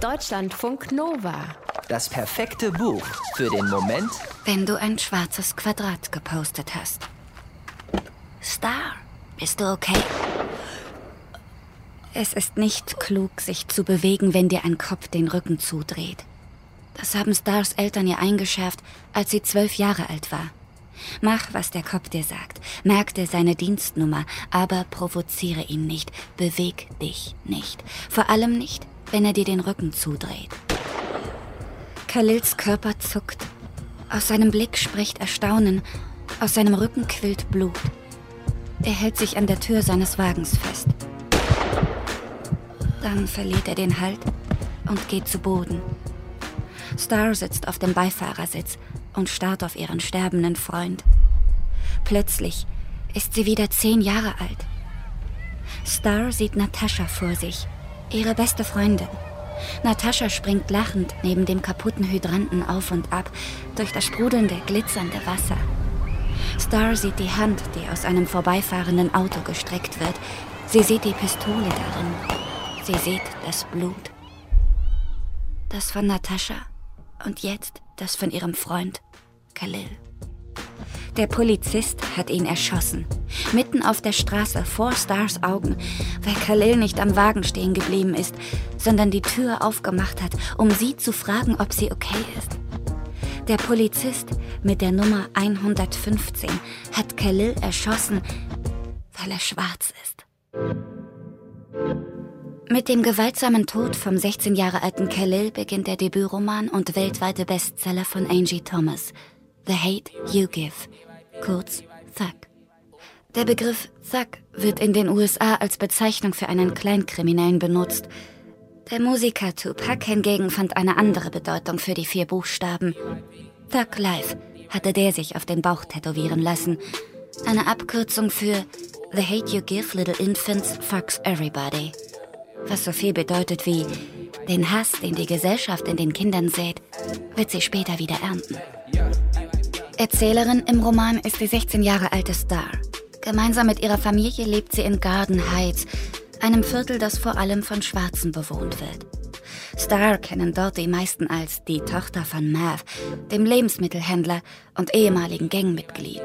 Deutschlandfunk Nova. Das perfekte Buch für den Moment, wenn du ein schwarzes Quadrat gepostet hast. Star, bist du okay? Es ist nicht klug, sich zu bewegen, wenn dir ein Kopf den Rücken zudreht. Das haben Stars Eltern ihr eingeschärft, als sie zwölf Jahre alt war. Mach, was der Kopf dir sagt. Merk dir seine Dienstnummer, aber provoziere ihn nicht. Beweg dich nicht. Vor allem nicht, wenn er dir den Rücken zudreht. Khalils Körper zuckt. Aus seinem Blick spricht Erstaunen. Aus seinem Rücken quillt Blut. Er hält sich an der Tür seines Wagens fest. Dann verliert er den Halt und geht zu Boden. Star sitzt auf dem Beifahrersitz und starrt auf ihren sterbenden Freund. Plötzlich ist sie wieder zehn Jahre alt. Star sieht Natascha vor sich, ihre beste Freundin. Natascha springt lachend neben dem kaputten Hydranten auf und ab durch das sprudelnde, glitzernde Wasser. Star sieht die Hand, die aus einem vorbeifahrenden Auto gestreckt wird. Sie sieht die Pistole darin. Sie sieht das Blut. Das von Natascha und jetzt das von ihrem Freund Khalil. Der Polizist hat ihn erschossen. Mitten auf der Straße vor Stars Augen, weil Khalil nicht am Wagen stehen geblieben ist, sondern die Tür aufgemacht hat, um sie zu fragen, ob sie okay ist. Der Polizist mit der Nummer 115 hat Khalil erschossen, weil er schwarz ist. Mit dem gewaltsamen Tod vom 16 Jahre alten Khalil beginnt der Debütroman und weltweite Bestseller von Angie Thomas, The Hate You Give, kurz Thug. Der Begriff Thug wird in den USA als Bezeichnung für einen Kleinkriminellen benutzt. Der Musiker Tupac hingegen fand eine andere Bedeutung für die vier Buchstaben. Thug Life hatte der sich auf den Bauch tätowieren lassen. Eine Abkürzung für The Hate You Give Little Infants Fucks Everybody was so viel bedeutet wie den Hass, den die Gesellschaft in den Kindern sät, wird sie später wieder ernten. Erzählerin im Roman ist die 16 Jahre alte Star. Gemeinsam mit ihrer Familie lebt sie in Garden Heights, einem Viertel, das vor allem von Schwarzen bewohnt wird. Star kennen dort die meisten als die Tochter von Mav, dem Lebensmittelhändler und ehemaligen Gangmitglied.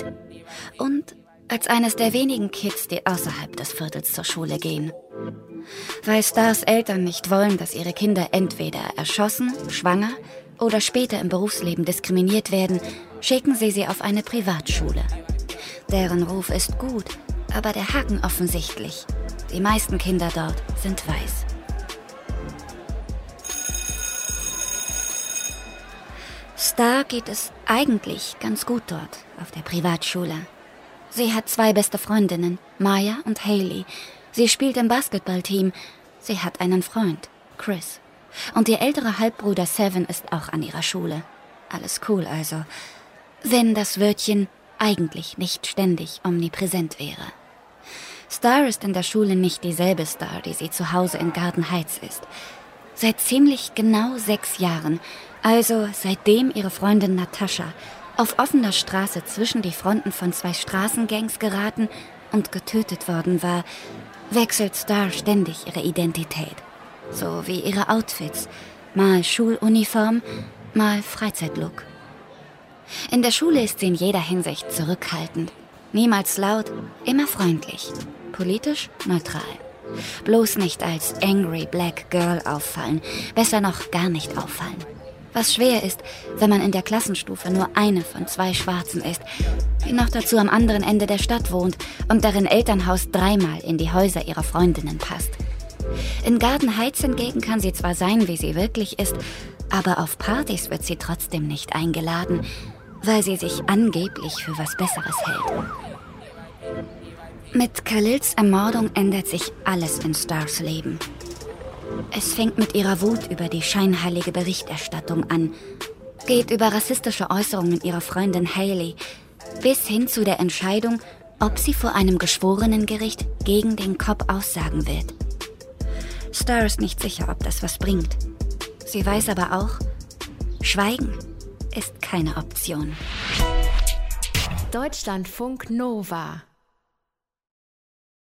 Und als eines der wenigen Kids, die außerhalb des Viertels zur Schule gehen. Weil Stars Eltern nicht wollen, dass ihre Kinder entweder erschossen, schwanger oder später im Berufsleben diskriminiert werden, schicken sie sie auf eine Privatschule. Deren Ruf ist gut, aber der Haken offensichtlich. Die meisten Kinder dort sind weiß. Star geht es eigentlich ganz gut dort auf der Privatschule. Sie hat zwei beste Freundinnen, Maya und Haley. Sie spielt im Basketballteam. Sie hat einen Freund, Chris. Und ihr älterer Halbbruder Seven ist auch an ihrer Schule. Alles cool also. Wenn das Wörtchen eigentlich nicht ständig omnipräsent wäre. Star ist in der Schule nicht dieselbe Star, die sie zu Hause in Garden Heights ist. Seit ziemlich genau sechs Jahren, also seitdem ihre Freundin Natascha auf offener Straße zwischen die Fronten von zwei Straßengangs geraten und getötet worden war, wechselt Star ständig ihre Identität. So wie ihre Outfits. Mal Schuluniform, mal Freizeitlook. In der Schule ist sie in jeder Hinsicht zurückhaltend. Niemals laut, immer freundlich. Politisch neutral. Bloß nicht als Angry Black Girl auffallen. Besser noch gar nicht auffallen. Was schwer ist, wenn man in der Klassenstufe nur eine von zwei Schwarzen ist, die noch dazu am anderen Ende der Stadt wohnt und deren Elternhaus dreimal in die Häuser ihrer Freundinnen passt. In Garden Heights hingegen kann sie zwar sein, wie sie wirklich ist, aber auf Partys wird sie trotzdem nicht eingeladen, weil sie sich angeblich für was Besseres hält. Mit Khalils Ermordung ändert sich alles in Stars Leben. Es fängt mit ihrer Wut über die scheinheilige Berichterstattung an, geht über rassistische Äußerungen ihrer Freundin Haley bis hin zu der Entscheidung, ob sie vor einem Geschworenengericht gegen den Cop aussagen wird. Star ist nicht sicher, ob das was bringt. Sie weiß aber auch, Schweigen ist keine Option. Deutschlandfunk Nova